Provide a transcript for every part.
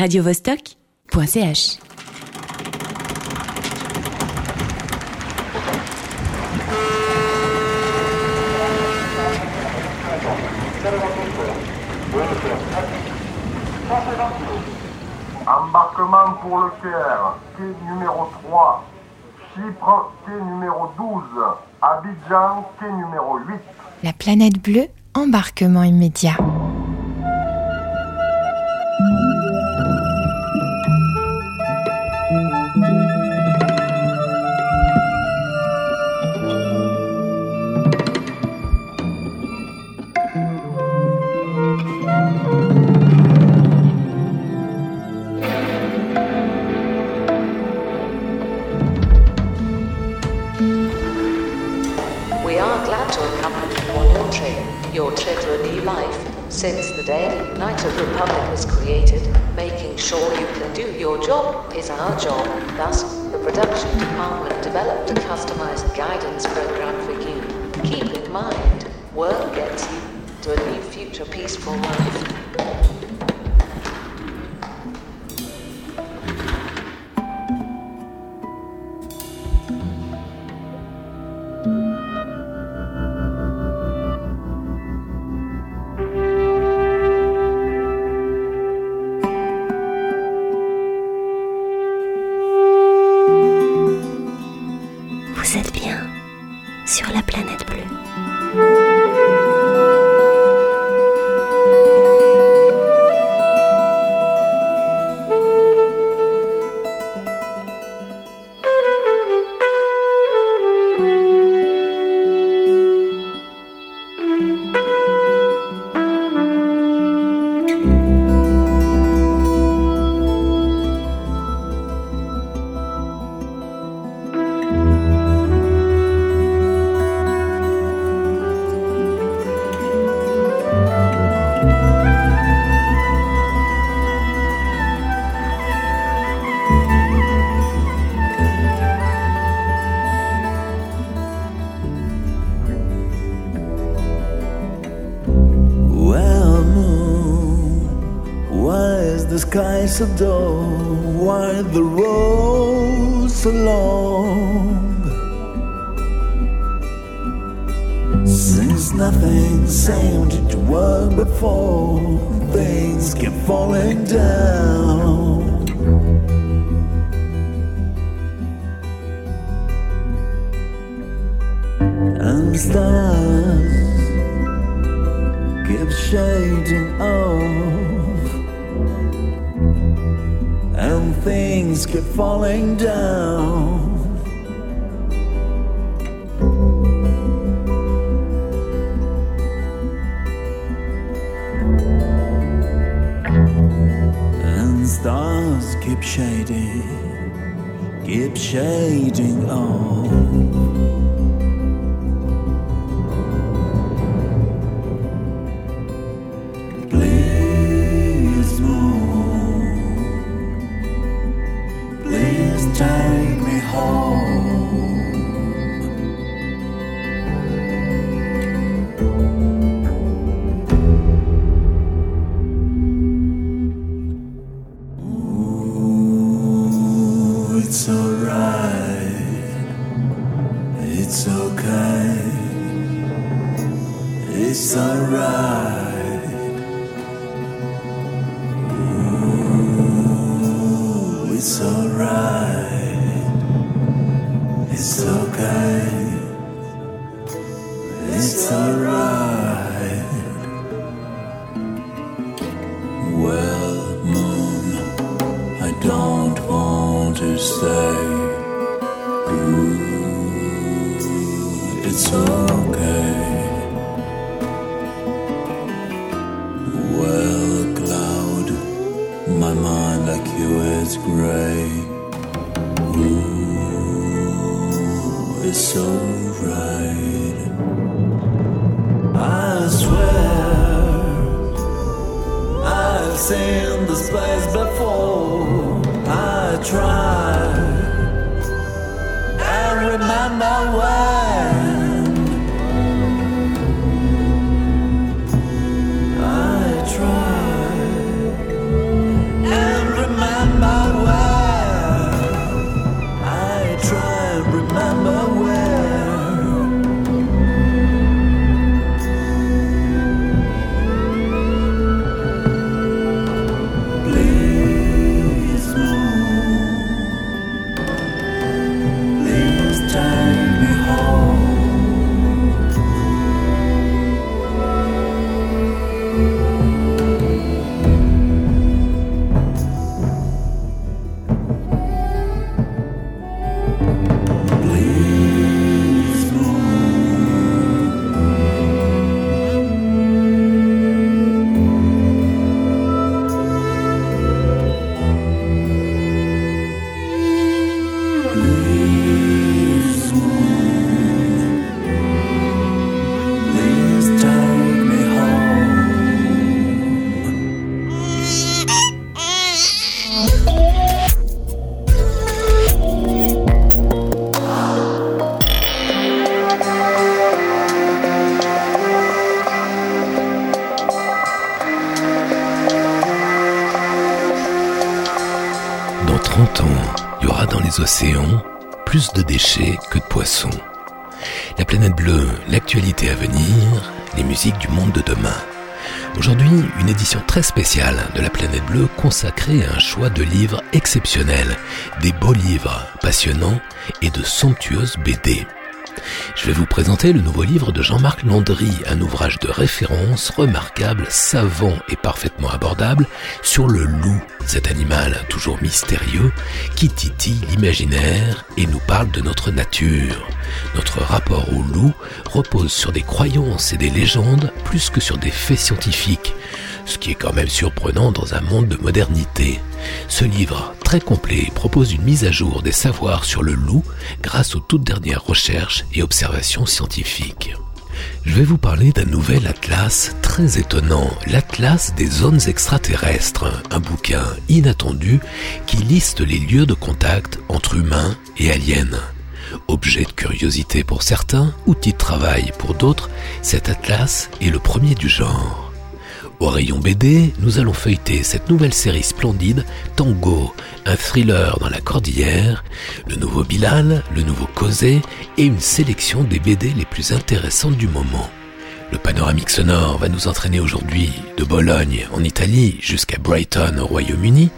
radiovostok.ch. Embarquement pour le Caire, quai numéro 3. Chypre, quai numéro 12. Abidjan, quai numéro 8. La planète bleue, embarquement immédiat. Is our job. Thus, the production department developed a customized guidance program for you. Keep in mind, work gets you to a new future peaceful life. So dull? Why the road so long? Since nothing seemed to work before, things kept falling down. And stars keep shading off and things keep falling down. And stars keep shading keep shading off une édition très spéciale de la planète bleue consacrée à un choix de livres exceptionnels, des beaux livres passionnants et de somptueuses BD. Je vais vous présenter le nouveau livre de Jean-Marc Landry, un ouvrage de référence remarquable, savant et parfaitement abordable sur le loup, cet animal toujours mystérieux qui titille l'imaginaire et nous parle de notre nature. Notre rapport au loup repose sur des croyances et des légendes plus que sur des faits scientifiques, ce qui est quand même surprenant dans un monde de modernité. Ce livre, très complet, propose une mise à jour des savoirs sur le loup grâce aux toutes dernières recherches et observations scientifiques. Je vais vous parler d'un nouvel atlas très étonnant, l'Atlas des zones extraterrestres, un bouquin inattendu qui liste les lieux de contact entre humains et aliens. Objet de curiosité pour certains, outil de travail pour d'autres, cet atlas est le premier du genre. Au rayon BD, nous allons feuilleter cette nouvelle série splendide, Tango, un thriller dans la cordillère, le nouveau Bilal, le nouveau Cosé et une sélection des BD les plus intéressantes du moment. Le panoramique sonore va nous entraîner aujourd'hui de Bologne en Italie jusqu'à Brighton au Royaume-Uni,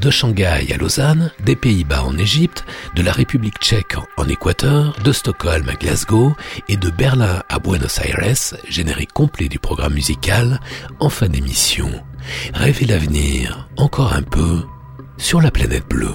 de Shanghai à Lausanne, des Pays-Bas en Égypte, de la République tchèque en Équateur, de Stockholm à Glasgow et de Berlin à Buenos Aires, générique complet du programme musical en fin d'émission. Rêvez l'avenir encore un peu sur la planète bleue.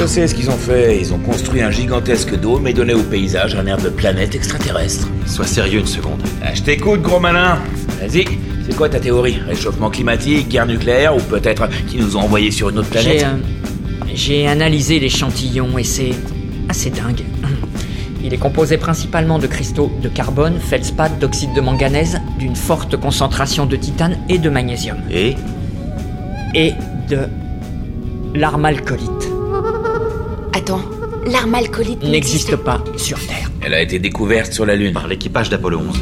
Je sais ce qu'ils ont fait. Ils ont construit un gigantesque dôme et donné au paysage un air de planète extraterrestre. Sois sérieux une seconde. Ah, je t'écoute, gros malin. Vas-y. C'est quoi ta théorie? Réchauffement climatique, guerre nucléaire ou peut-être qu'ils nous ont envoyés sur une autre J'ai planète? euh, j'ai analysé l'échantillon et c'est assez dingue. Il est composé principalement de cristaux de carbone, feldspath, d'oxyde de manganèse, d'une forte concentration de titane et de magnésium. Et? Et de l'armalcolite. L'arme alcoolique N'existe pas sur Terre. Elle a été découverte sur la Lune. Par l'équipage d'Apollo 11.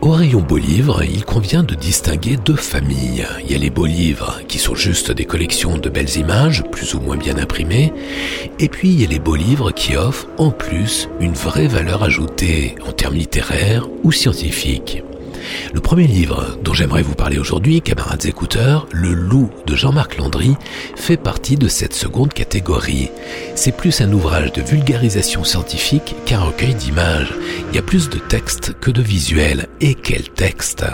Au rayon beaux livres, il convient de distinguer deux familles. Il y a les beaux livres qui sont juste des collections de belles images, plus ou moins bien imprimées, et puis il y a les beaux livres qui offrent en plus une vraie valeur ajoutée en termes littéraires ou scientifiques. Le premier livre dont j'aimerais vous parler aujourd'hui, camarades écouteurs, Le Loup de Jean-Marc Landry, fait partie de cette seconde catégorie. C'est plus un ouvrage de vulgarisation scientifique qu'un recueil d'images. Il y a plus de textes que de visuels. Et quel texte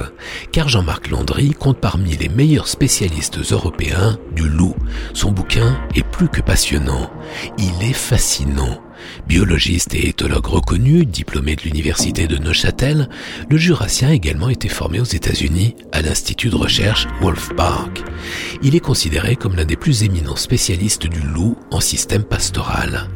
Car Jean-Marc Landry compte parmi les meilleurs spécialistes européens du loup. Son bouquin est plus que passionnant. Il est fascinant. Biologiste et éthologue reconnu, diplômé de l'université de Neuchâtel, le Jurassien a également été formé aux États-Unis à l'Institut de recherche Wolf Park. Il est considéré comme l'un des plus éminents spécialistes du loup en système pastoral.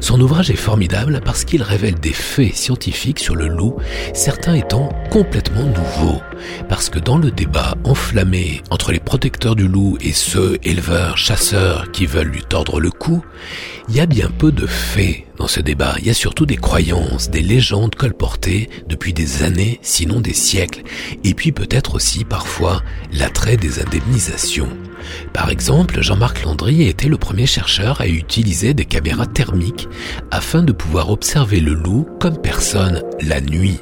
Son ouvrage est formidable parce qu'il révèle des faits scientifiques sur le loup, certains étant complètement nouveaux. Parce que dans le débat enflammé entre les protecteurs du loup et ceux éleveurs, chasseurs qui veulent lui tordre le cou, il y a bien peu de faits dans ce débat. Il y a surtout des croyances, des légendes colportées depuis des années, sinon des siècles, et puis peut-être aussi parfois l'attrait des indemnisations. Par exemple, Jean-Marc Landry a été le premier chercheur à utiliser des caméras thermiques afin de pouvoir observer le loup comme personne la nuit.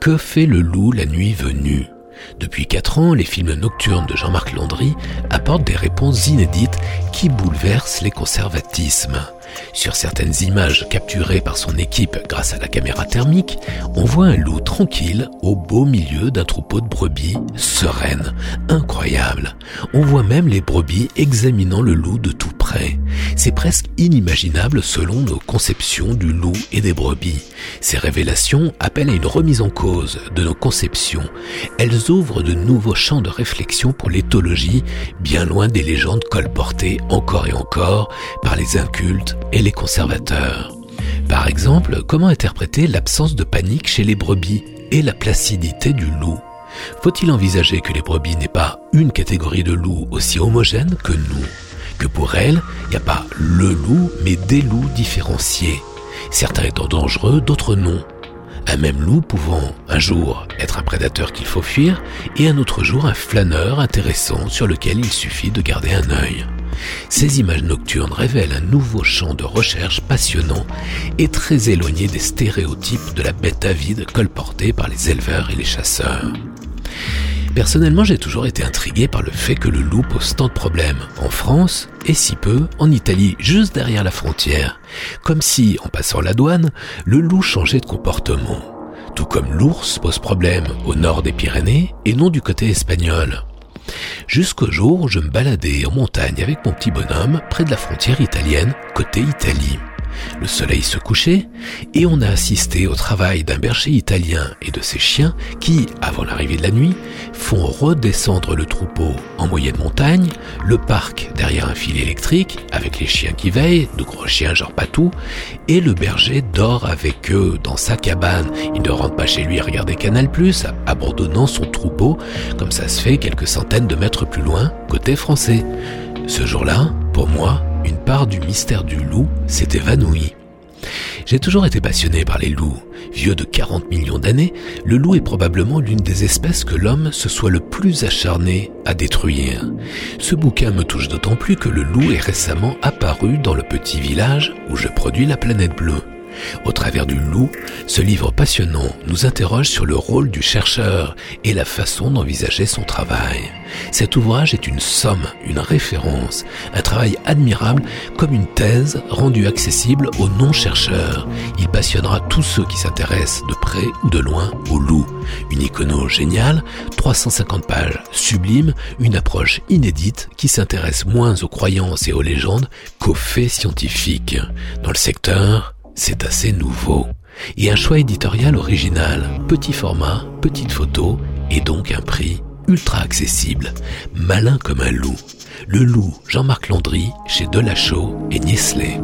Que fait le loup la nuit venue? Depuis quatre ans, les films nocturnes de Jean-Marc Landry apportent des réponses inédites qui bouleversent les conservatismes. Sur certaines images capturées par son équipe grâce à la caméra thermique, on voit un loup tranquille au beau milieu d'un troupeau de brebis sereine. Incroyable. On voit même les brebis examinant le loup de tout près. C'est presque inimaginable selon nos conceptions du loup et des brebis. Ces révélations appellent à une remise en cause de nos conceptions. Elles ouvrent de nouveaux champs de réflexion pour l'éthologie, bien loin des légendes colportées encore et encore par les incultes et les conservateurs. Par exemple, comment interpréter l'absence de panique chez les brebis et la placidité du loup? Faut-il envisager que les brebis n'aient pas une catégorie de loups aussi homogène que nous? Que pour elles, il n'y a pas le loup, mais des loups différenciés. Certains étant dangereux, d'autres non. Un même loup pouvant un jour être un prédateur qu'il faut fuir et un autre jour un flâneur intéressant sur lequel il suffit de garder un œil. Ces images nocturnes révèlent un nouveau champ de recherche passionnant et très éloigné des stéréotypes de la bête avide colportée par les éleveurs et les chasseurs. Personnellement, j'ai toujours été intrigué par le fait que le loup pose tant de problèmes en France et si peu en Italie, juste derrière la frontière. Comme si, en passant la douane, le loup changeait de comportement. Tout comme l'ours pose problème au nord des Pyrénées et non du côté espagnol. Jusqu'au jour où je me baladais en montagne avec mon petit bonhomme près de la frontière italienne, côté Italie. Le soleil se couchait et on a assisté au travail d'un berger italien et de ses chiens qui, avant l'arrivée de la nuit, font redescendre le troupeau en moyenne montagne, le parc derrière un fil électrique avec les chiens qui veillent, de gros chiens genre patou, et le berger dort avec eux dans sa cabane. Il ne rentre pas chez lui à regarder Canal+, abandonnant son troupeau comme ça se fait quelques centaines de mètres plus loin, côté français. Ce jour-là, pour moi, une part du mystère du loup s'est évanouie. J'ai toujours été passionné par les loups. Vieux de 40 millions d'années, le loup est probablement l'une des espèces que l'homme se soit le plus acharné à détruire. Ce bouquin me touche d'autant plus que le loup est récemment apparu dans le petit village où je produis la planète bleue. Au travers du loup, ce livre passionnant nous interroge sur le rôle du chercheur et la façon d'envisager son travail. Cet ouvrage est une somme, une référence, un travail admirable comme une thèse rendue accessible aux non-chercheurs. Il passionnera tous ceux qui s'intéressent de près ou de loin au loup. Une icono géniale, 350 pages sublimes, une approche inédite qui s'intéresse moins aux croyances et aux légendes qu'aux faits scientifiques. Dans le secteur, c'est assez nouveau. Et un choix éditorial original, petit format, petite photo, et donc un prix ultra accessible, malin comme un loup. Le loup Jean-Marc Landry chez Delachaux et Niesley.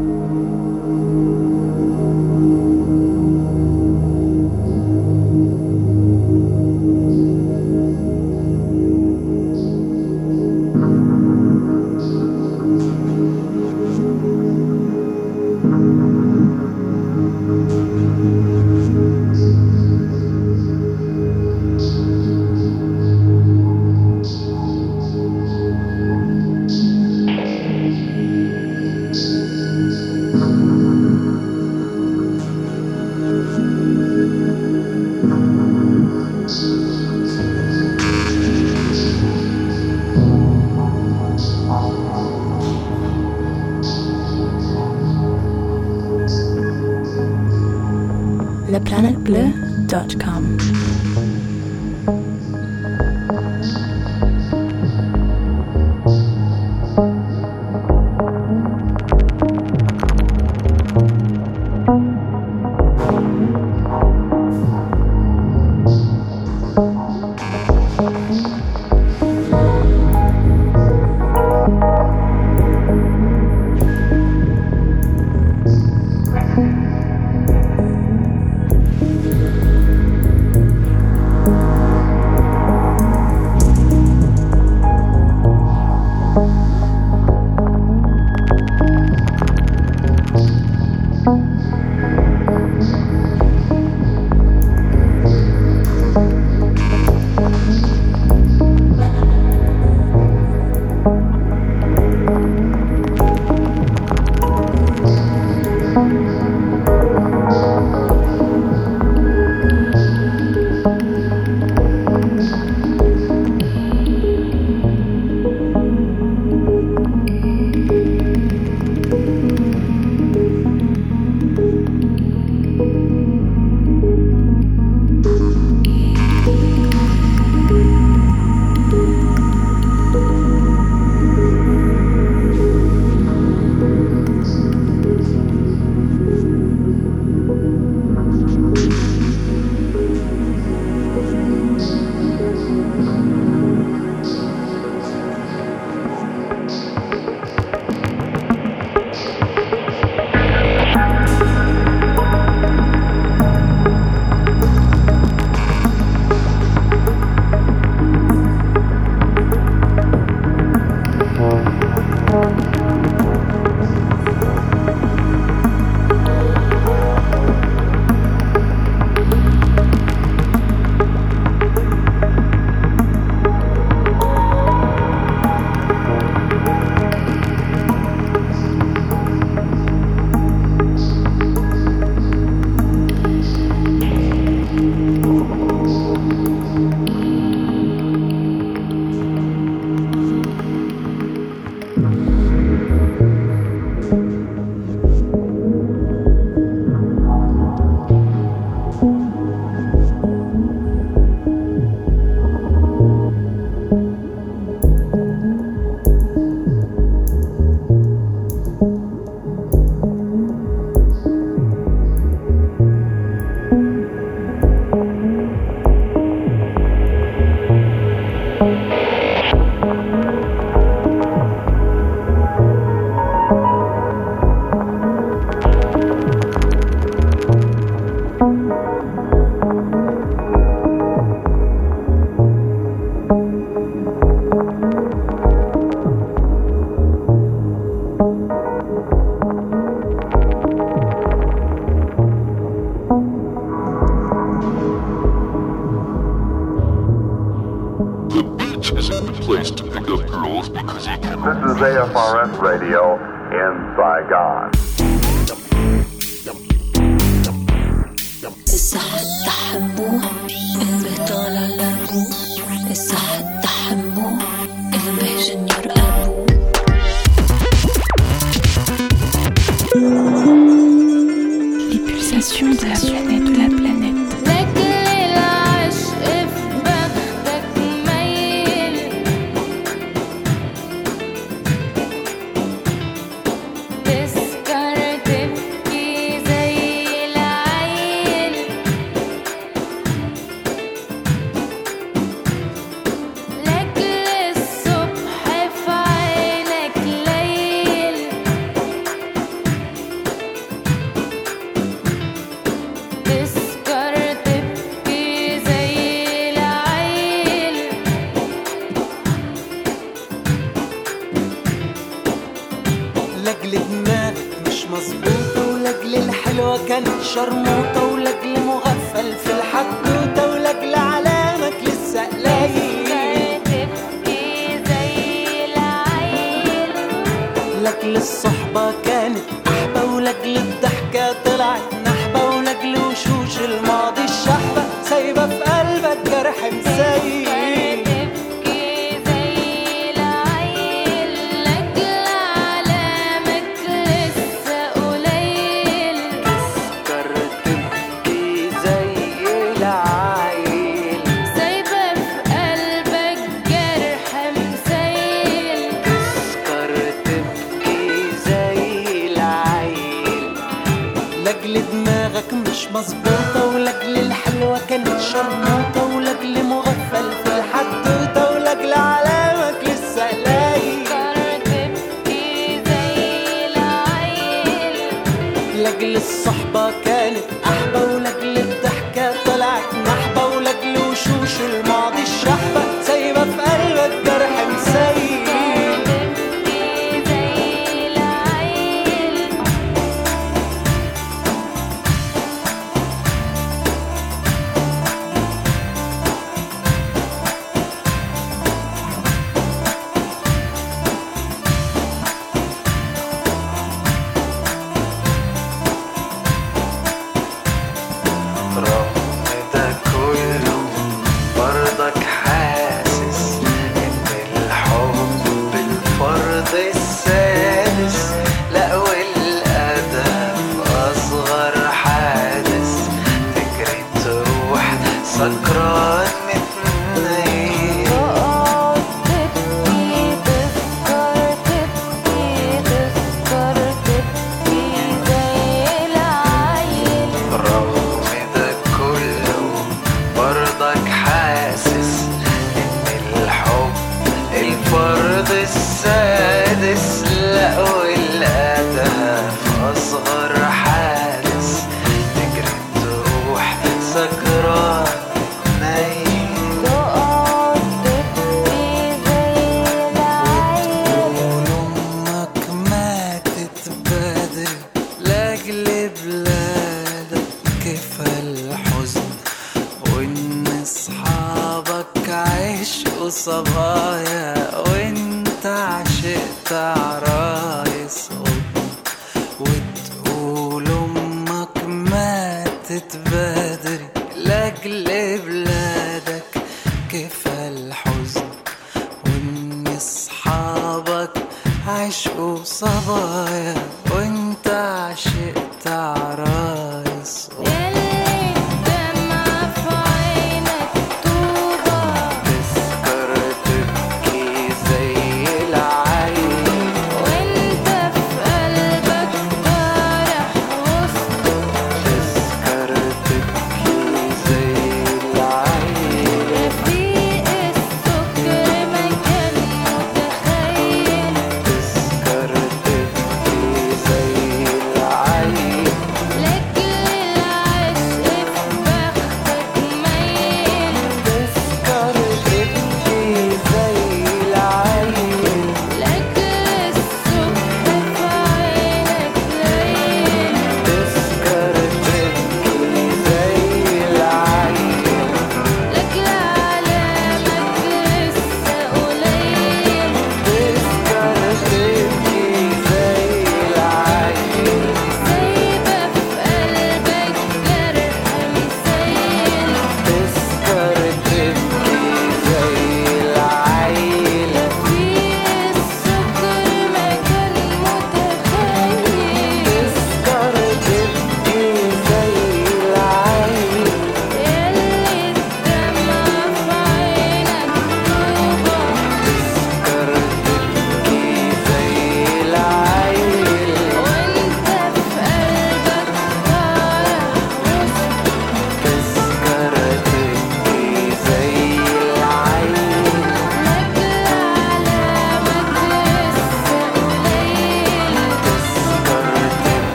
لاجل دماغك مش مظبوطة ولاجل الحلوة كانت شرموطة ولاجل مغفل في الحدوتة ولاجل علامك لسه لاقي لاجل الصحبة كانت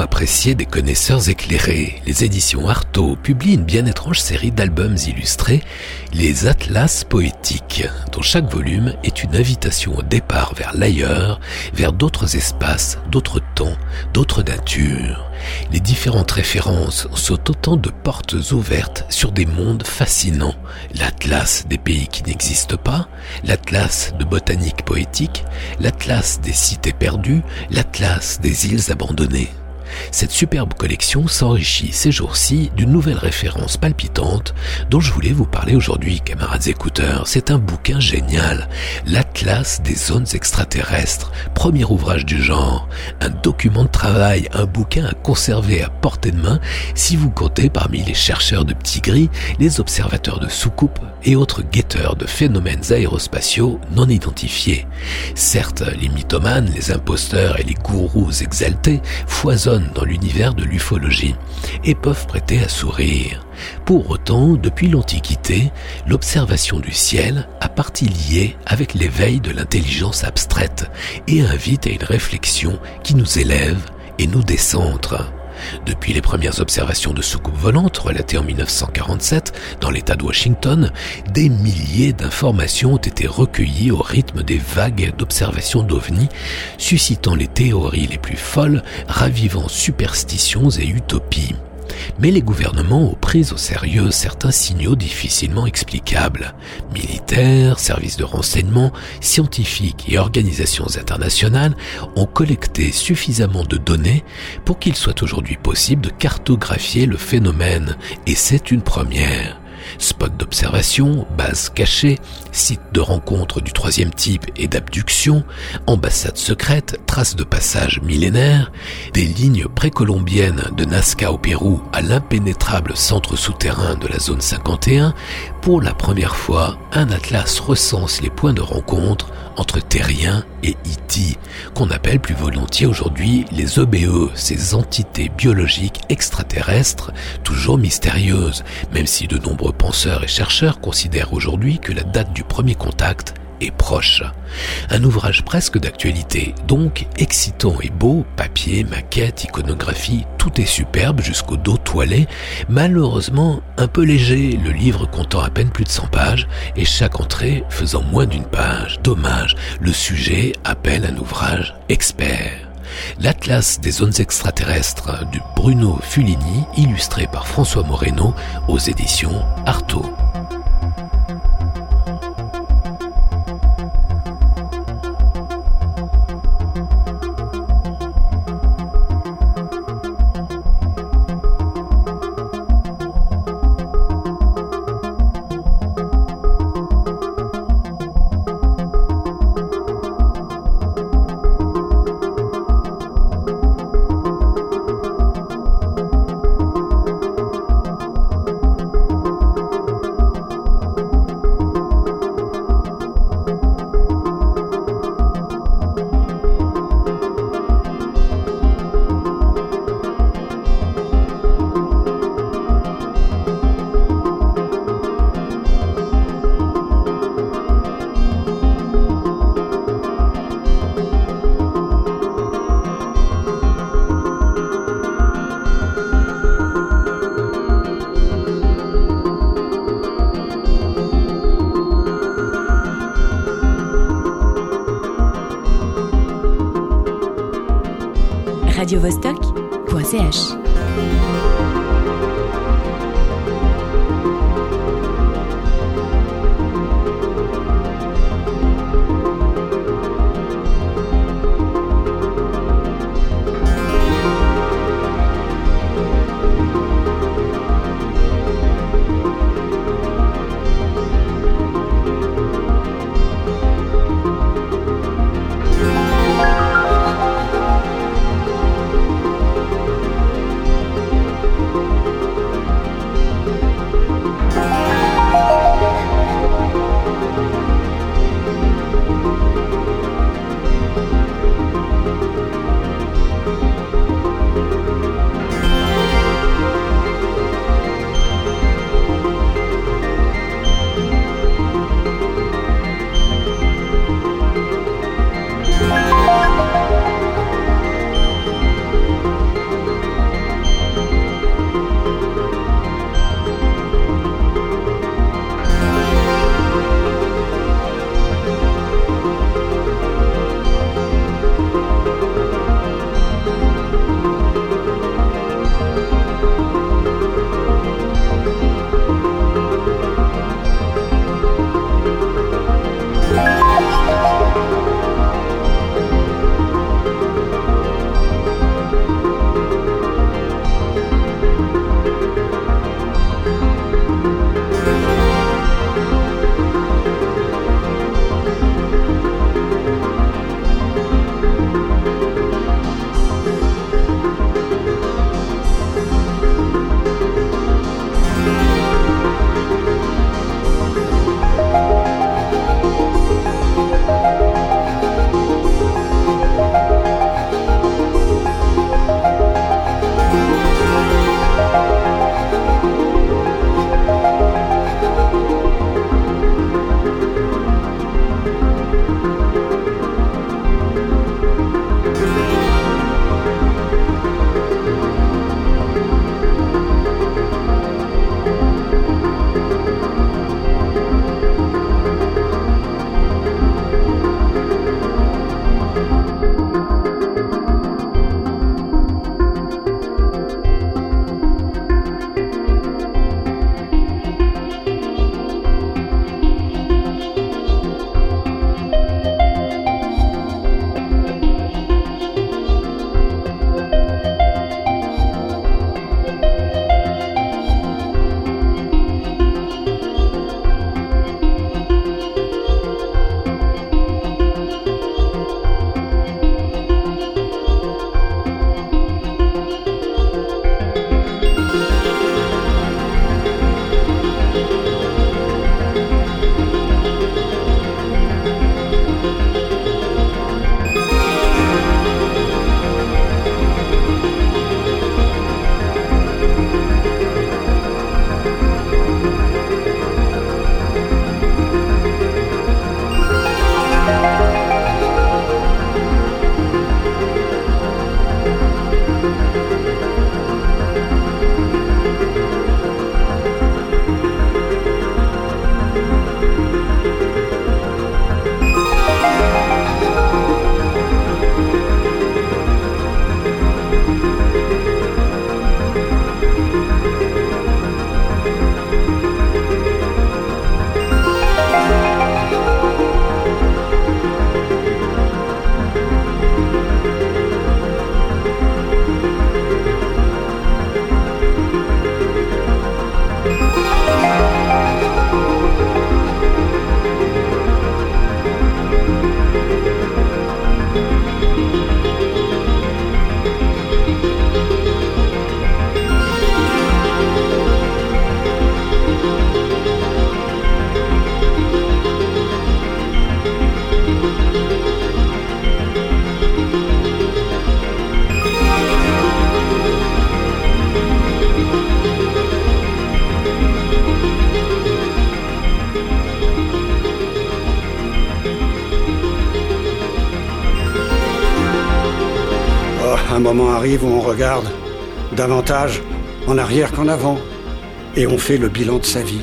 Appréciée des connaisseurs éclairés. Les éditions Artaud publient une bien étrange série d'albums illustrés, les Atlas poétiques, dont chaque volume est une invitation au départ vers l'ailleurs, vers d'autres espaces, d'autres temps, d'autres natures. Les différentes références sont autant de portes ouvertes sur des mondes fascinants. L'atlas des pays qui n'existent pas, l'atlas de botanique poétique, l'atlas des cités perdues, l'atlas des îles abandonnées. Cette superbe collection s'enrichit ces jours-ci d'une nouvelle référence palpitante dont je voulais vous parler aujourd'hui, camarades écouteurs. C'est un bouquin génial, l'Atlas des zones extraterrestres, premier ouvrage du genre, un document de travail, un bouquin à conserver à portée de main si vous comptez parmi les chercheurs de petits gris, les observateurs de soucoupes et autres guetteurs de phénomènes aérospatiaux non identifiés. Certes, les mythomanes, les imposteurs et les gourous exaltés foisonnent dans l'univers de l'ufologie et peuvent prêter à sourire. Pour autant, depuis l'Antiquité, l'observation du ciel partie liée avec l'éveil de l'intelligence abstraite et invite à une réflexion qui nous élève et nous décentre. Depuis les premières observations de soucoupes volantes relatées en 1947 dans l'État de Washington, des milliers d'informations ont été recueillies au rythme des vagues d'observations d'ovnis, suscitant les théories les plus folles, ravivant superstitions et utopies. Mais les gouvernements ont pris au sérieux certains signaux difficilement explicables. Militaires, services de renseignement, scientifiques et organisations internationales ont collecté suffisamment de données pour qu'il soit aujourd'hui possible de cartographier le phénomène, et c'est une première. Spots d'observation, bases cachées, sites de rencontres du troisième type et d'abduction, ambassades secrètes, traces de passage millénaires, des lignes précolombiennes de Nazca au Pérou à l'impénétrable centre souterrain de la zone 51, pour la première fois, un atlas recense les points de rencontre entre terriens et IT, qu'on appelle plus volontiers aujourd'hui les EBE, ces entités biologiques extraterrestres, toujours mystérieuses, même si de nombreux penseurs et chercheurs considèrent aujourd'hui que la date du premier contact est proche. Un ouvrage presque d'actualité, donc excitant et beau, papier, maquette, iconographie, tout est superbe jusqu'au dos toilé, malheureusement un peu léger, le livre comptant à peine plus de 100 pages et chaque entrée faisant moins d'une page. Dommage, le sujet appelle un ouvrage expert. L'Atlas des zones extraterrestres de Bruno Fulini, illustré par François Moreno aux éditions Artaud. radiovostok.ch regarde davantage en arrière qu'en avant et on fait le bilan de sa vie.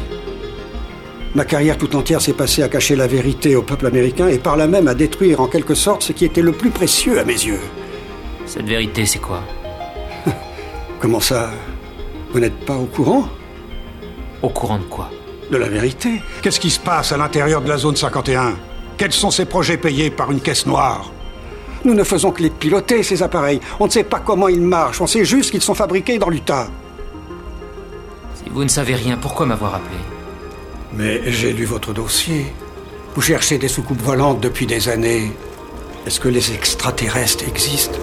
Ma carrière tout entière s'est passée à cacher la vérité au peuple américain et par là même à détruire en quelque sorte ce qui était le plus précieux à mes yeux. Cette vérité, c'est quoi? Comment ça? Vous n'êtes pas au courant? Au courant de quoi? De la vérité. Qu'est-ce qui se passe à l'intérieur de la zone 51 Quels sont ces projets payés par une caisse noire? Nous ne faisons que les piloter, ces appareils. On ne sait pas comment ils marchent, on sait juste qu'ils sont fabriqués dans l'Utah. Si vous ne savez rien, pourquoi m'avoir appelé Mais j'ai lu votre dossier. Vous cherchez des soucoupes volantes depuis des années. Est-ce que les extraterrestres existent?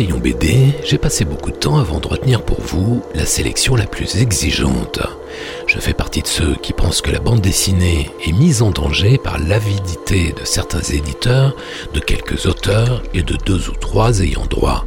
Rayon BD, j'ai passé beaucoup de temps avant de retenir pour vous la sélection la plus exigeante. Je fais partie de ceux qui pensent que la bande dessinée est mise en danger par l'avidité de certains éditeurs, de quelques auteurs et de deux ou trois ayants droit.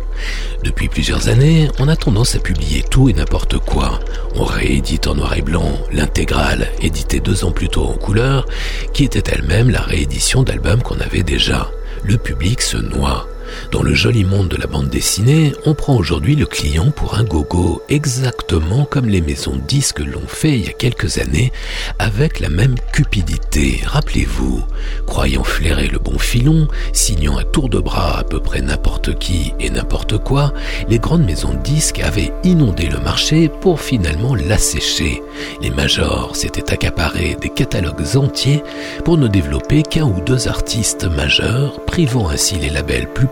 Depuis plusieurs années, on a tendance à publier tout et n'importe quoi. On réédite en noir et blanc l'intégrale, éditée deux ans plus tôt en couleur, qui était elle-même la réédition d'albums qu'on avait déjà. Le public se noie. Dans le joli monde de la bande dessinée, on prend aujourd'hui le client pour un gogo, exactement comme les maisons disques l'ont fait il y a quelques années, avec la même cupidité. Rappelez-vous, croyant flairer le bon filon, signant à tour de bras à peu près n'importe qui et n'importe quoi, les grandes maisons disques avaient inondé le marché pour finalement l'assécher. Les majors s'étaient accaparés des catalogues entiers pour ne développer qu'un ou deux artistes majeurs, privant ainsi les labels plus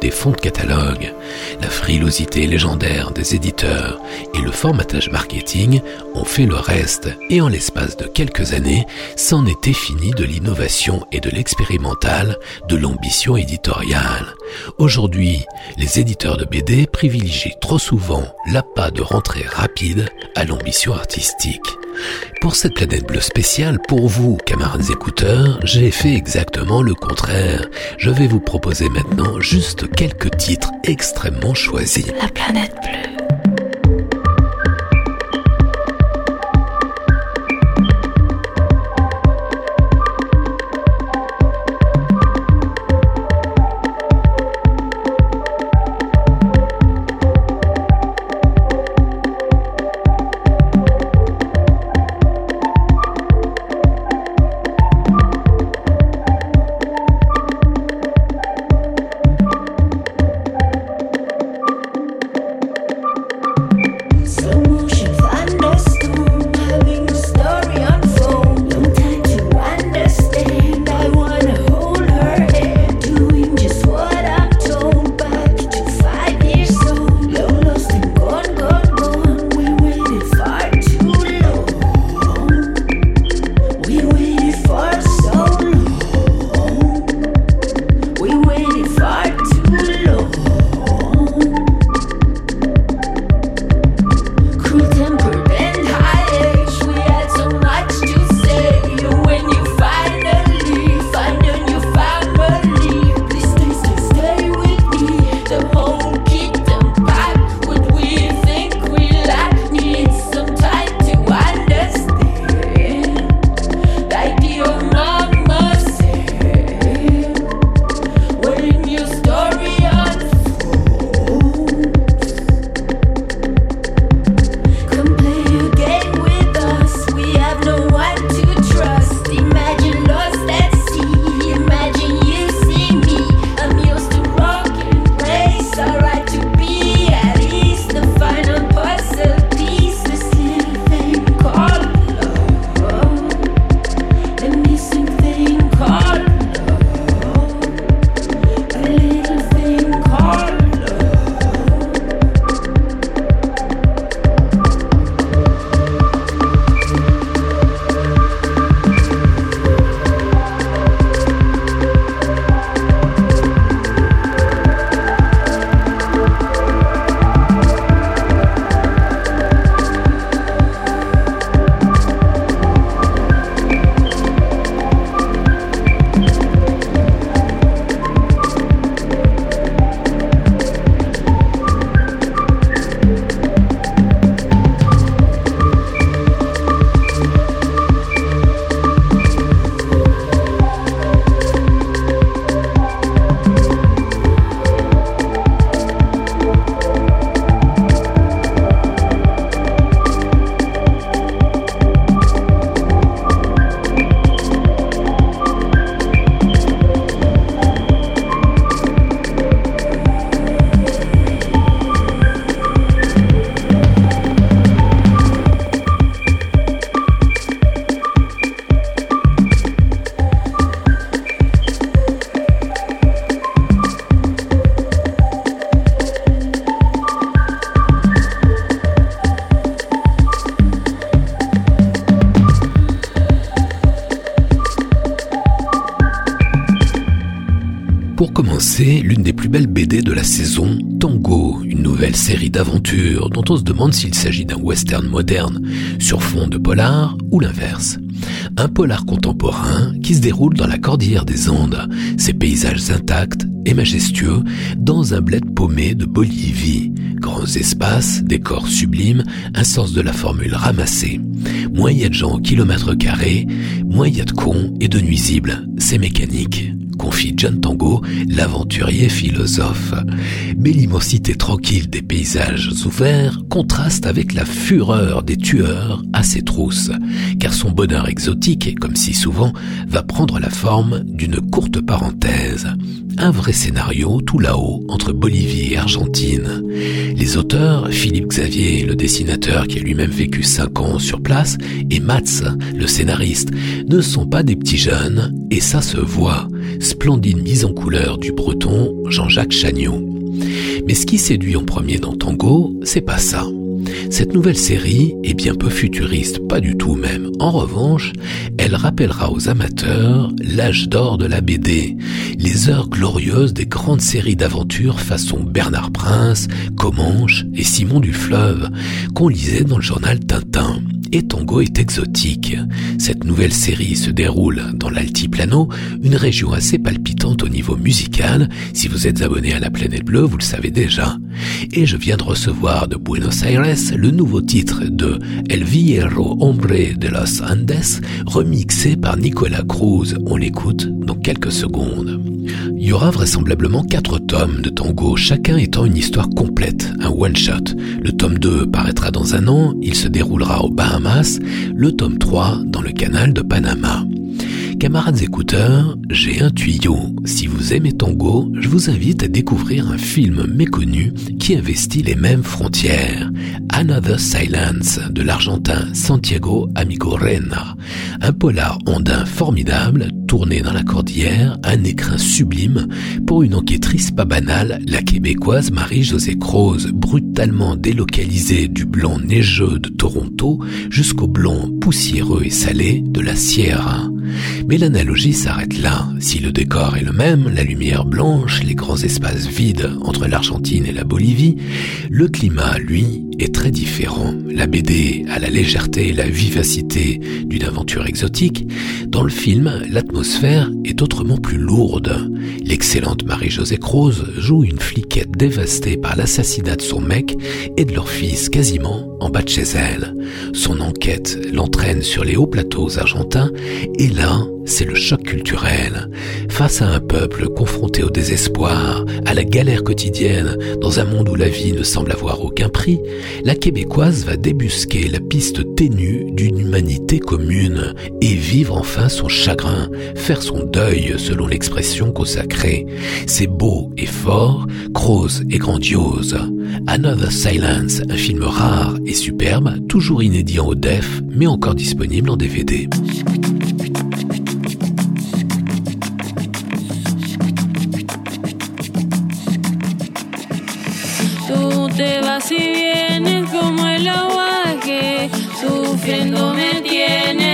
des fonds de catalogue. La frilosité légendaire des éditeurs et le formatage marketing ont fait le reste et en l'espace de quelques années, c'en était fini de l'innovation et de l'expérimental, de l'ambition éditoriale. Aujourd'hui, les éditeurs de BD privilégient trop souvent l'appât de rentrée rapide à l'ambition artistique. Pour cette planète bleue spéciale, pour vous, camarades écouteurs, j'ai fait exactement le contraire. Je vais vous proposer maintenant juste quelques titres extrêmement choisis. La planète bleue. De la saison, Tango, une nouvelle série d'aventures dont on se demande s'il s'agit d'un western moderne sur fond de polar ou l'inverse. Un polar contemporain qui se déroule dans la cordillère des Andes, ses paysages intacts et majestueux dans un bled paumé de Bolivie. Grands espaces, décors sublimes, un sens de la formule ramassée. Moins y a de gens au kilomètre carré, moins y a de cons et de nuisibles. C'est mécanique confie John Tango, l'aventurier philosophe. Mais l'immensité tranquille des paysages ouverts contraste avec la fureur des tueurs à ses trousses, car son bonheur exotique, comme si souvent, va prendre la forme d'une courte parenthèse. Un vrai scénario tout là-haut entre Bolivie et Argentine. Les auteurs, Philippe Xavier, le dessinateur qui a lui-même vécu cinq ans sur place, et Mats, le scénariste, ne sont pas des petits jeunes, et ça se voit. Splendide mise en couleur du breton Jean-Jacques Chagnot. Mais ce qui séduit en premier dans Tango, c'est pas ça. Cette nouvelle série est bien peu futuriste, pas du tout même. En revanche, elle rappellera aux amateurs l'âge d'or de la BD, les heures glorieuses des grandes séries d'aventures façon Bernard Prince, Comanche et Simon du Fleuve, qu'on lisait dans le journal Tintin et Tango est exotique. Cette nouvelle série se déroule dans l'Altiplano, une région assez palpitante au niveau musical. Si vous êtes abonné à la planète bleue, vous le savez déjà. Et je viens de recevoir de Buenos Aires le nouveau titre de El Viejo Hombre de los Andes, remixé par Nicolas Cruz. On l'écoute dans quelques secondes. Il y aura vraisemblablement quatre tomes de tango, chacun étant une histoire complète, un one-shot. Le tome 2 paraîtra dans un an, il se déroulera aux Bahamas, le tome 3 dans le canal de Panama. Camarades écouteurs, j'ai un tuyau. Si vous aimez Tango, je vous invite à découvrir un film méconnu qui investit les mêmes frontières. Another Silence de l'argentin Santiago Amigorena. Un polar andin formidable, tourné dans la cordillère, un écrin sublime pour une enquêtrice pas banale, la québécoise Marie-Josée Croze, brutalement délocalisée du blanc neigeux de Toronto jusqu'au blanc poussiéreux et salé de la Sierra. Mais l'analogie s'arrête là. Si le décor est le même, la lumière blanche, les grands espaces vides entre l'Argentine et la Bolivie, le climat, lui, très différent. La BD a la légèreté et la vivacité d'une aventure exotique. Dans le film, l'atmosphère est autrement plus lourde. L'excellente Marie-Josée Croze joue une fliquette dévastée par l'assassinat de son mec et de leur fils quasiment en bas de chez elle. Son enquête l'entraîne sur les hauts plateaux argentins et là, c'est le choc culturel. Face à un peuple confronté au désespoir, à la galère quotidienne, dans un monde où la vie ne semble avoir aucun prix, la québécoise va débusquer la piste ténue d'une humanité commune et vivre enfin son chagrin, faire son deuil selon l'expression consacrée. C'est beau et fort, croze et grandiose. Another Silence, un film rare et superbe, toujours inédit en def, mais encore disponible en DVD. Te vas y vienes como el aguaje, sufriendo me tienes,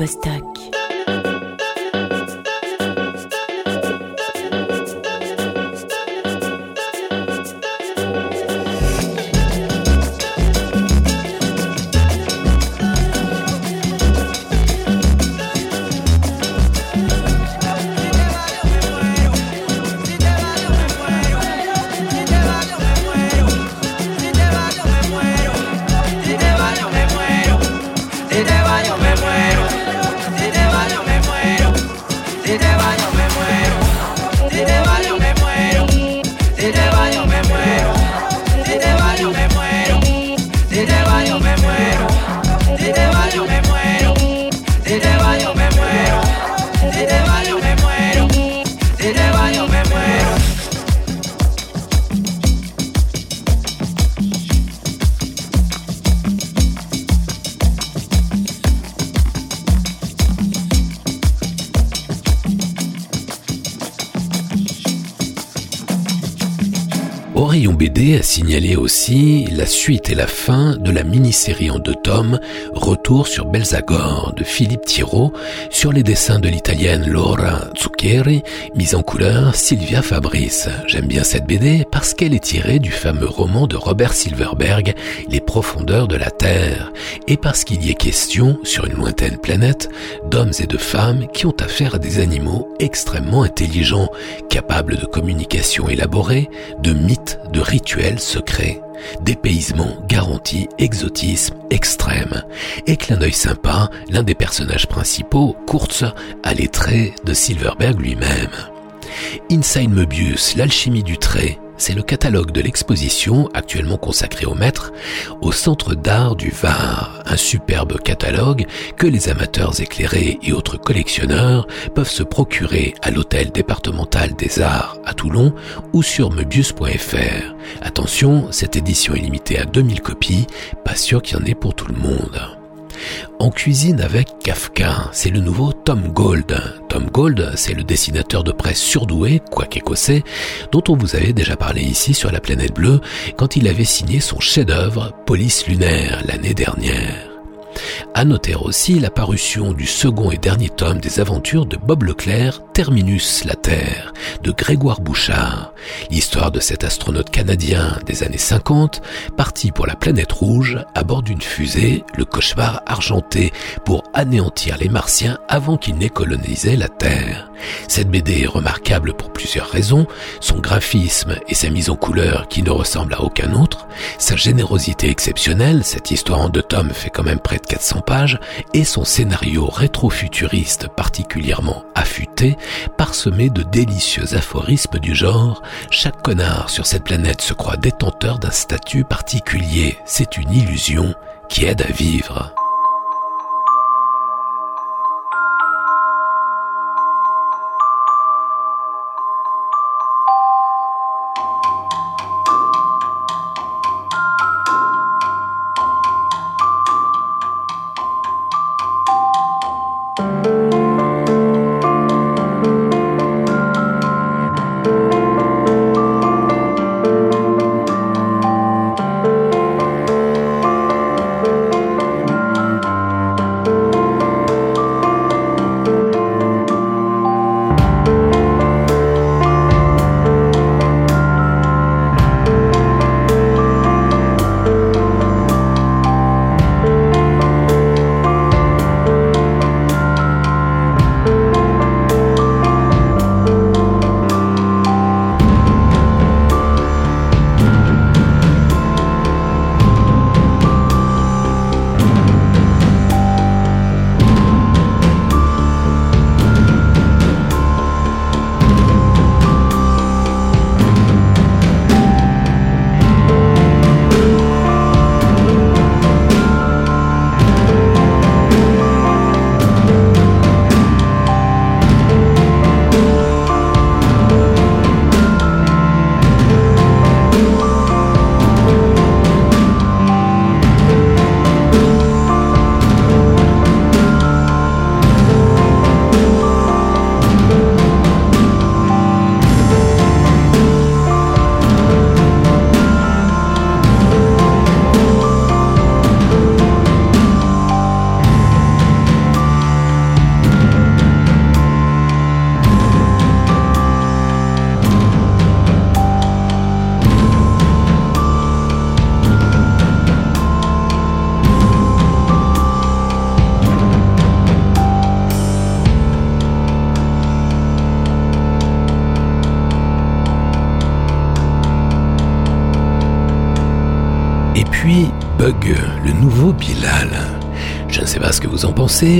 vaste me muero. Si te yo me muero. Si te yo me muero. BD a signalé aussi la suite et la fin de la mini-série en deux tomes Retour sur Belzagor de Philippe Thiraud sur les dessins de l'italienne Laura Zuccheri, mise en couleur Sylvia Fabrice. J'aime bien cette BD parce qu'elle est tirée du fameux roman de Robert Silverberg Les profondeurs de la Terre et parce qu'il y est question, sur une lointaine planète, d'hommes et de femmes qui ont affaire à des animaux extrêmement intelligents, capables de communication élaborée, de mythes, de rituels secrets. Dépaysement garanti, exotisme extrême. Et clin d'œil sympa, l'un des personnages principaux, Kurtz, a les traits de Silverberg lui-même. Inside Möbius, l'alchimie du trait, c'est le catalogue de l'exposition actuellement consacrée au maître au Centre d'art du Var, un superbe catalogue que les amateurs éclairés et autres collectionneurs peuvent se procurer à l'hôtel départemental des arts à Toulon ou sur möbius.fr. Attention, cette édition est limitée à 2000 copies, pas sûr qu'il y en ait pour tout le monde. En cuisine avec Kafka, c'est le nouveau Tom Gold. Tom Gold, c'est le dessinateur de presse surdoué, quoique écossais, dont on vous avait déjà parlé ici sur la planète bleue quand il avait signé son chef-d'œuvre Police lunaire l'année dernière. À noter aussi la parution du second et dernier tome des aventures de Bob Leclerc, Terminus la Terre, de Grégoire Bouchard, l'histoire de cet astronaute canadien des années 50, parti pour la planète rouge à bord d'une fusée, le cauchemar argenté, pour anéantir les martiens avant qu'ils n'aient colonisé la Terre. Cette BD est remarquable pour plusieurs raisons, son graphisme et sa mise en couleur qui ne ressemble à aucun autre, sa générosité exceptionnelle, cette histoire en deux tomes fait quand même près de 400 pages, et son scénario rétro-futuriste particulièrement affûté, parsemé de délicieux aphorismes du genre « Chaque connard sur cette planète se croit détenteur d'un statut particulier, c'est une illusion qui aide à vivre ».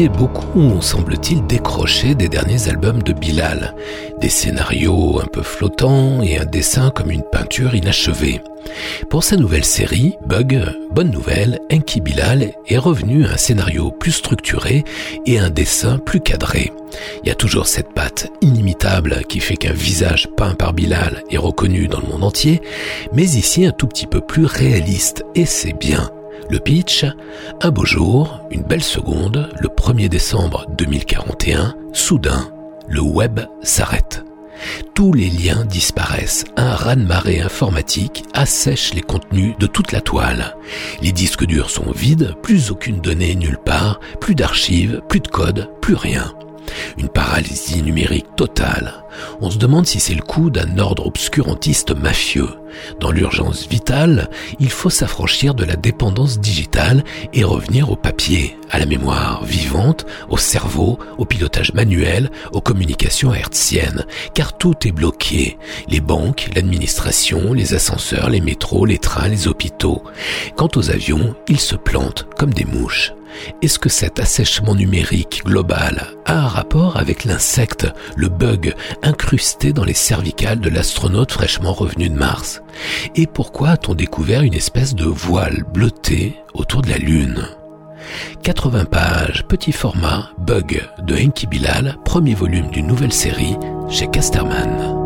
Beaucoup ont semble-t-il décroché des derniers albums de Bilal. Des scénarios un peu flottants et un dessin comme une peinture inachevée. Pour sa nouvelle série, Bug, bonne nouvelle, Enki Bilal est revenu à un scénario plus structuré et un dessin plus cadré. Il y a toujours cette patte inimitable qui fait qu'un visage peint par Bilal est reconnu dans le monde entier, mais ici un tout petit peu plus réaliste, et c'est bien. Le pitch, un beau jour, une belle seconde, le 1er décembre 2041, soudain, le web s'arrête. Tous les liens disparaissent. Un raz-de-marée informatique assèche les contenus de toute la toile. Les disques durs sont vides, plus aucune donnée nulle part, plus d'archives, plus de code, plus rien. Une paralysie numérique totale. On se demande si c'est le coup d'un ordre obscurantiste mafieux. Dans l'urgence vitale, il faut s'affranchir de la dépendance digitale et revenir au papier, à la mémoire vivante, au cerveau, au pilotage manuel, aux communications hertziennes, car tout est bloqué. Les banques, l'administration, les ascenseurs, les métros, les trains, les hôpitaux. Quant aux avions, ils se plantent comme des mouches. Est-ce que cet assèchement numérique global a un rapport avec l'insecte, le bug incrusté dans les cervicales de l'astronaute fraîchement revenu de Mars? Et pourquoi a-t-on découvert une espèce de voile bleuté autour de la Lune? 80 pages, petit format, Bug de Enki Bilal, premier volume d'une nouvelle série chez Casterman.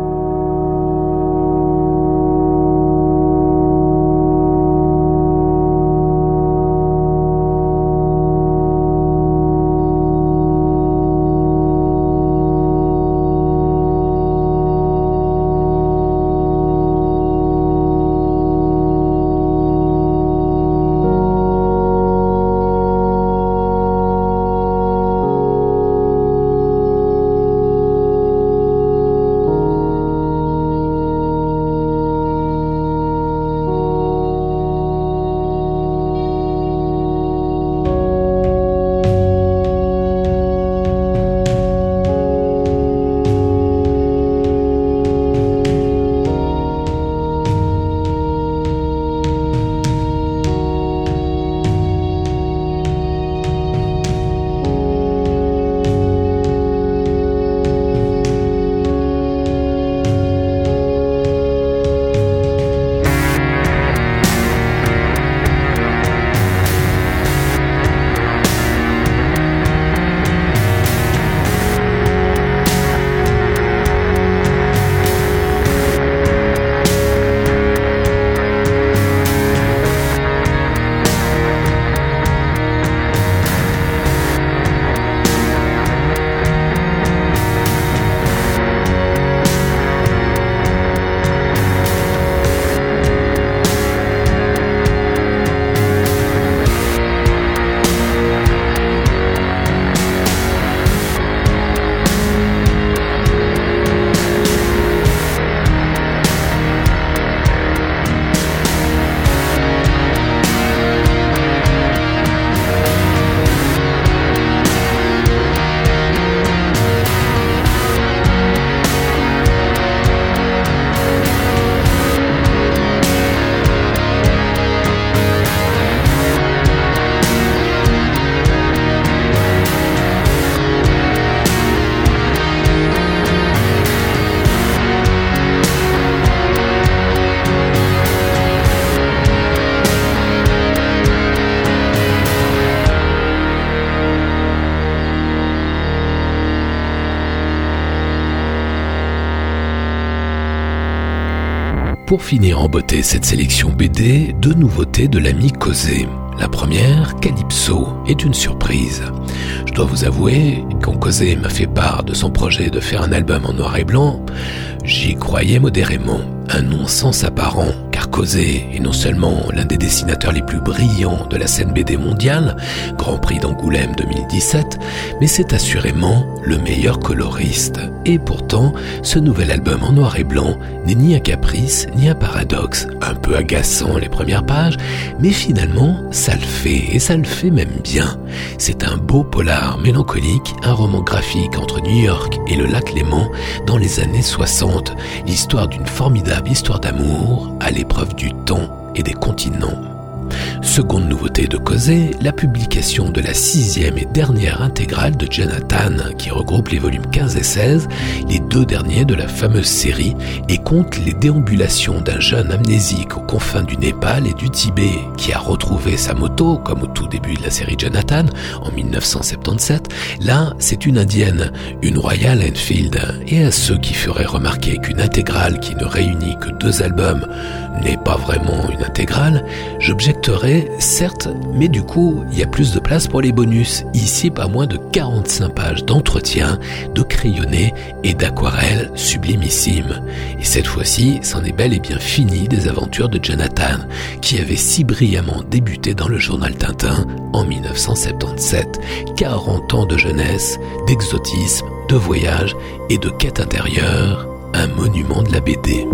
Pour finir en beauté cette sélection BD, deux nouveautés de l'ami Causé. La première, Calypso, est une surprise. Je dois vous avouer, quand Causé m'a fait part de son projet de faire un album en noir et blanc, j'y croyais modérément. Un non-sens apparent, Causé est non seulement l'un des dessinateurs les plus brillants de la scène BD mondiale, Grand Prix d'Angoulême 2017, mais c'est assurément le meilleur coloriste. Et pourtant, ce nouvel album en noir et blanc n'est ni un caprice, ni un paradoxe, un peu agaçant les premières pages, mais finalement, ça le fait, et ça le fait même bien. C'est un beau polar mélancolique, un roman graphique entre New York et le lac Léman dans les années 60, l'histoire d'une formidable histoire d'amour à l'épreuve du temps et des continents. Seconde nouveauté de Causé, la publication de la sixième et dernière intégrale de Jonathan, qui regroupe les volumes 15 et 16, les deux derniers de la fameuse série, et compte les déambulations d'un jeune amnésique aux confins du Népal et du Tibet, qui a retrouvé sa moto, comme au tout début de la série Jonathan, en 1977. Là, c'est une indienne, une Royal Enfield, et à ceux qui feraient remarquer qu'une intégrale qui ne réunit que deux albums n'est pas vraiment une intégrale, j'objecterais, certes, mais du coup, il y a plus de place pour les bonus. Ici, pas moins de 45 pages d'entretien, de crayonnés et d'aquarelles sublimissimes. Et cette fois-ci, c'en est bel et bien fini des aventures de Jonathan, qui avait si brillamment débuté dans le journal Tintin en 1977. 40 ans de jeunesse, d'exotisme, de voyage et de quête intérieure, un monument de la BD.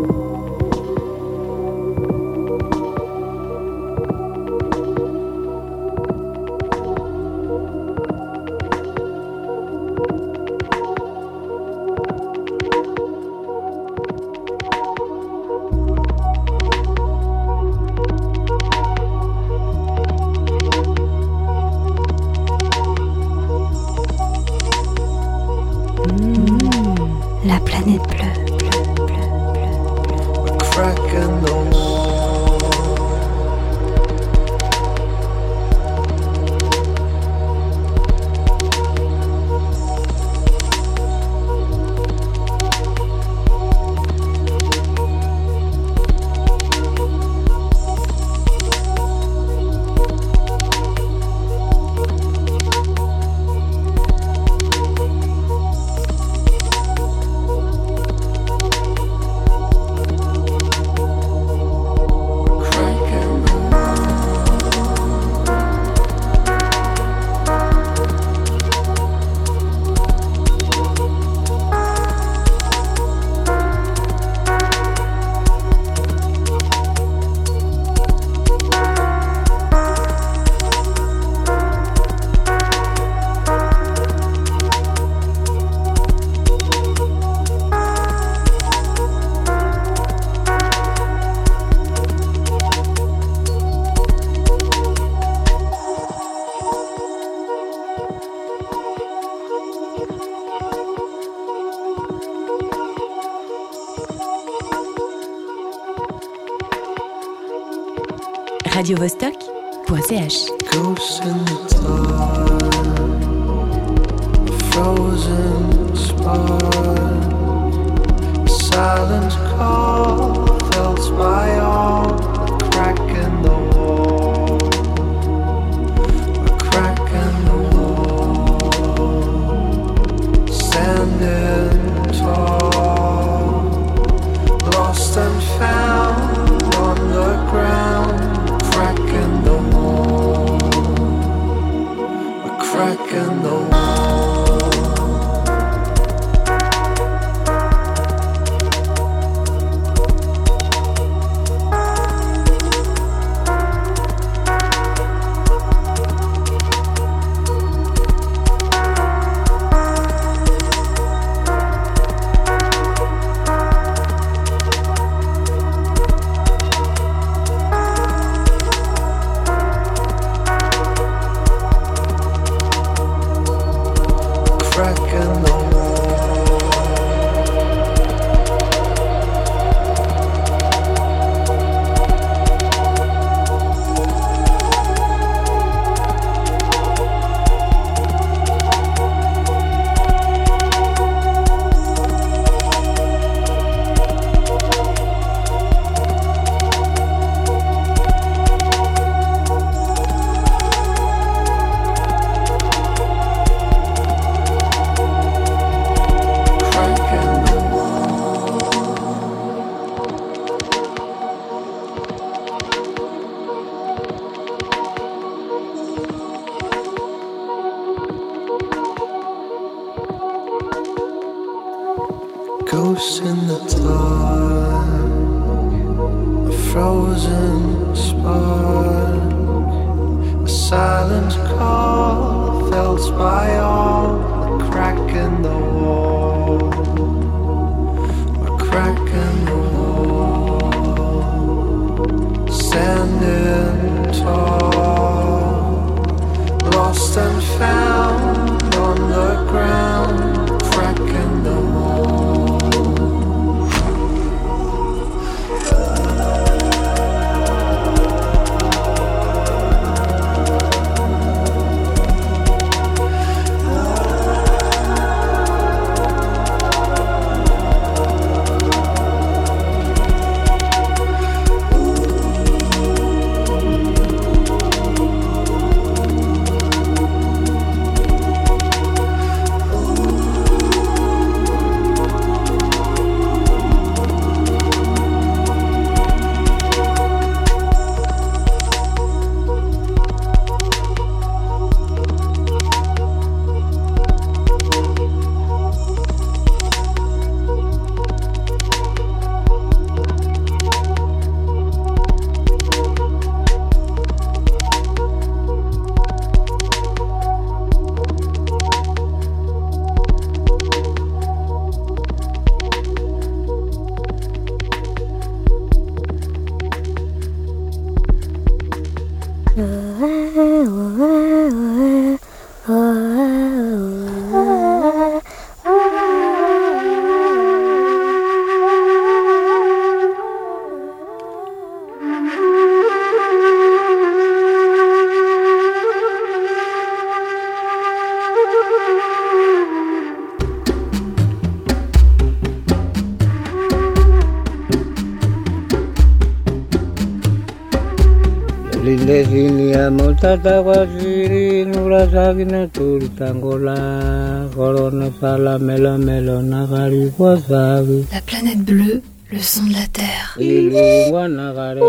Sala mela melo nagari wasabi La planète bleue, le son de la Terre. ilungwa nagare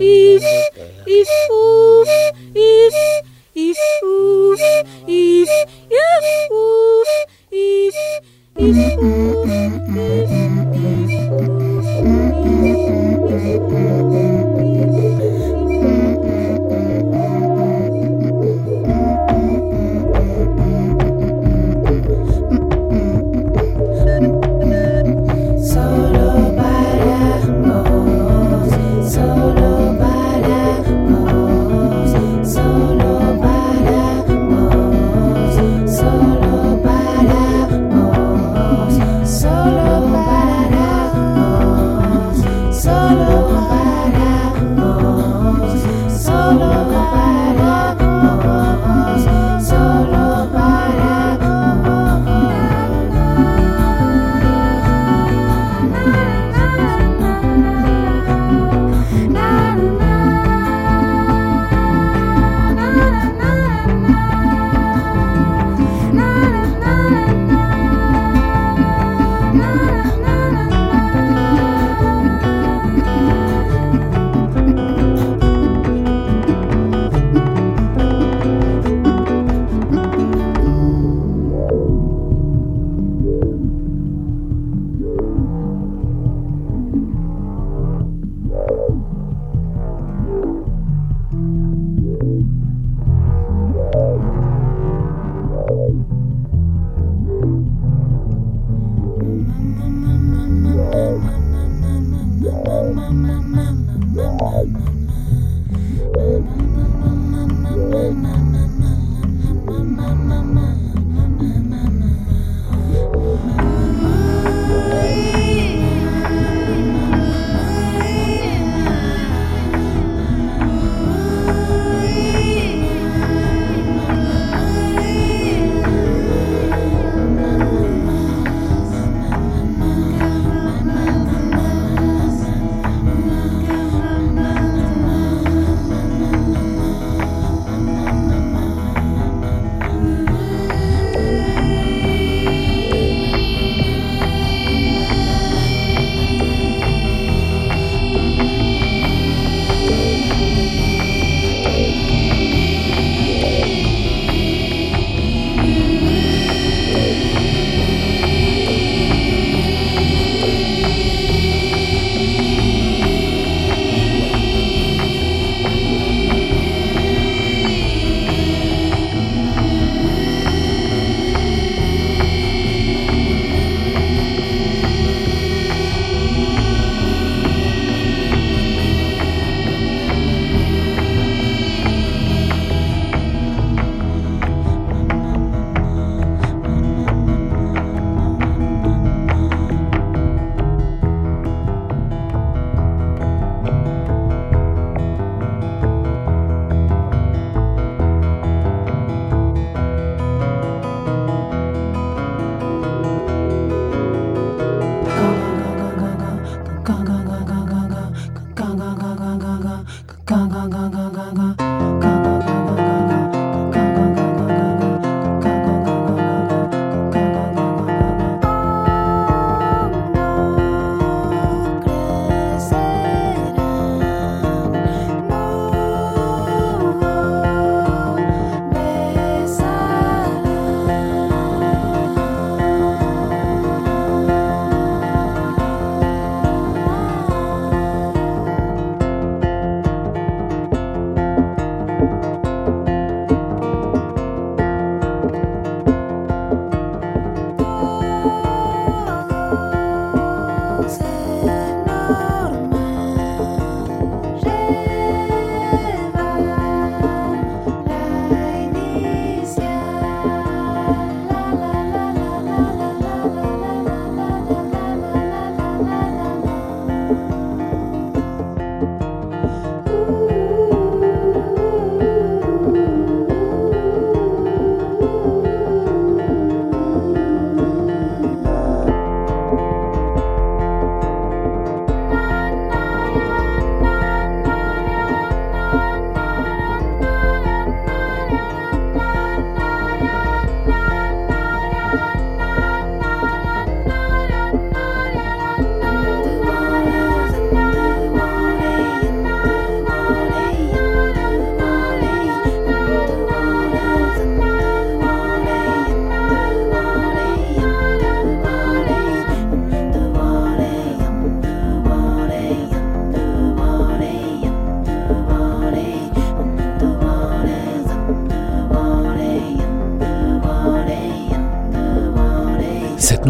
If, if, oof, if, if, oof, if, if,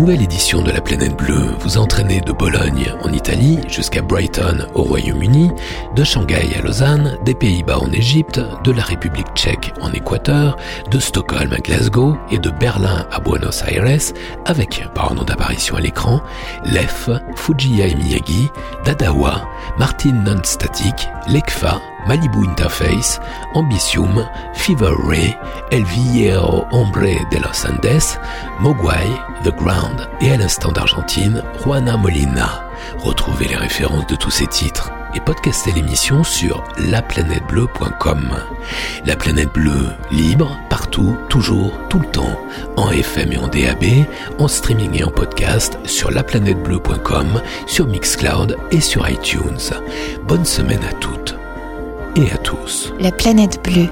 nouvelle édition de la planète bleue vous a entraîné de Bologne en Italie jusqu'à Brighton au Royaume-Uni, de Shanghai à Lausanne, des Pays-Bas en Égypte, de la République tchèque en Équateur, de Stockholm à Glasgow et de Berlin à Buenos Aires avec, par ordre d'apparition à l'écran, Lef, Fujiya et Miyagi, Dadawa, Martin Non-Static, Lekfa, Malibu Interface, Ambitium, Fever Ray, El Viejo Hombre de los Andes, Mogwai, The Ground et à l'instant d'Argentine, Juana Molina. Retrouvez les références de tous ces titres et podcastez l'émission sur laplanètebleu.com. La planète bleue, libre, partout, toujours, tout le temps, en FM et en DAB, en streaming et en podcast sur laplanètebleu.com, sur Mixcloud et sur iTunes. Bonne semaine à toutes et à tous. La planète bleue.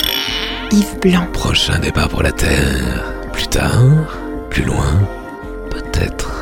Yves Blanc. Prochain départ pour la Terre. Plus tard, plus loin, peut-être.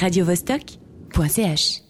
radiovostok.ch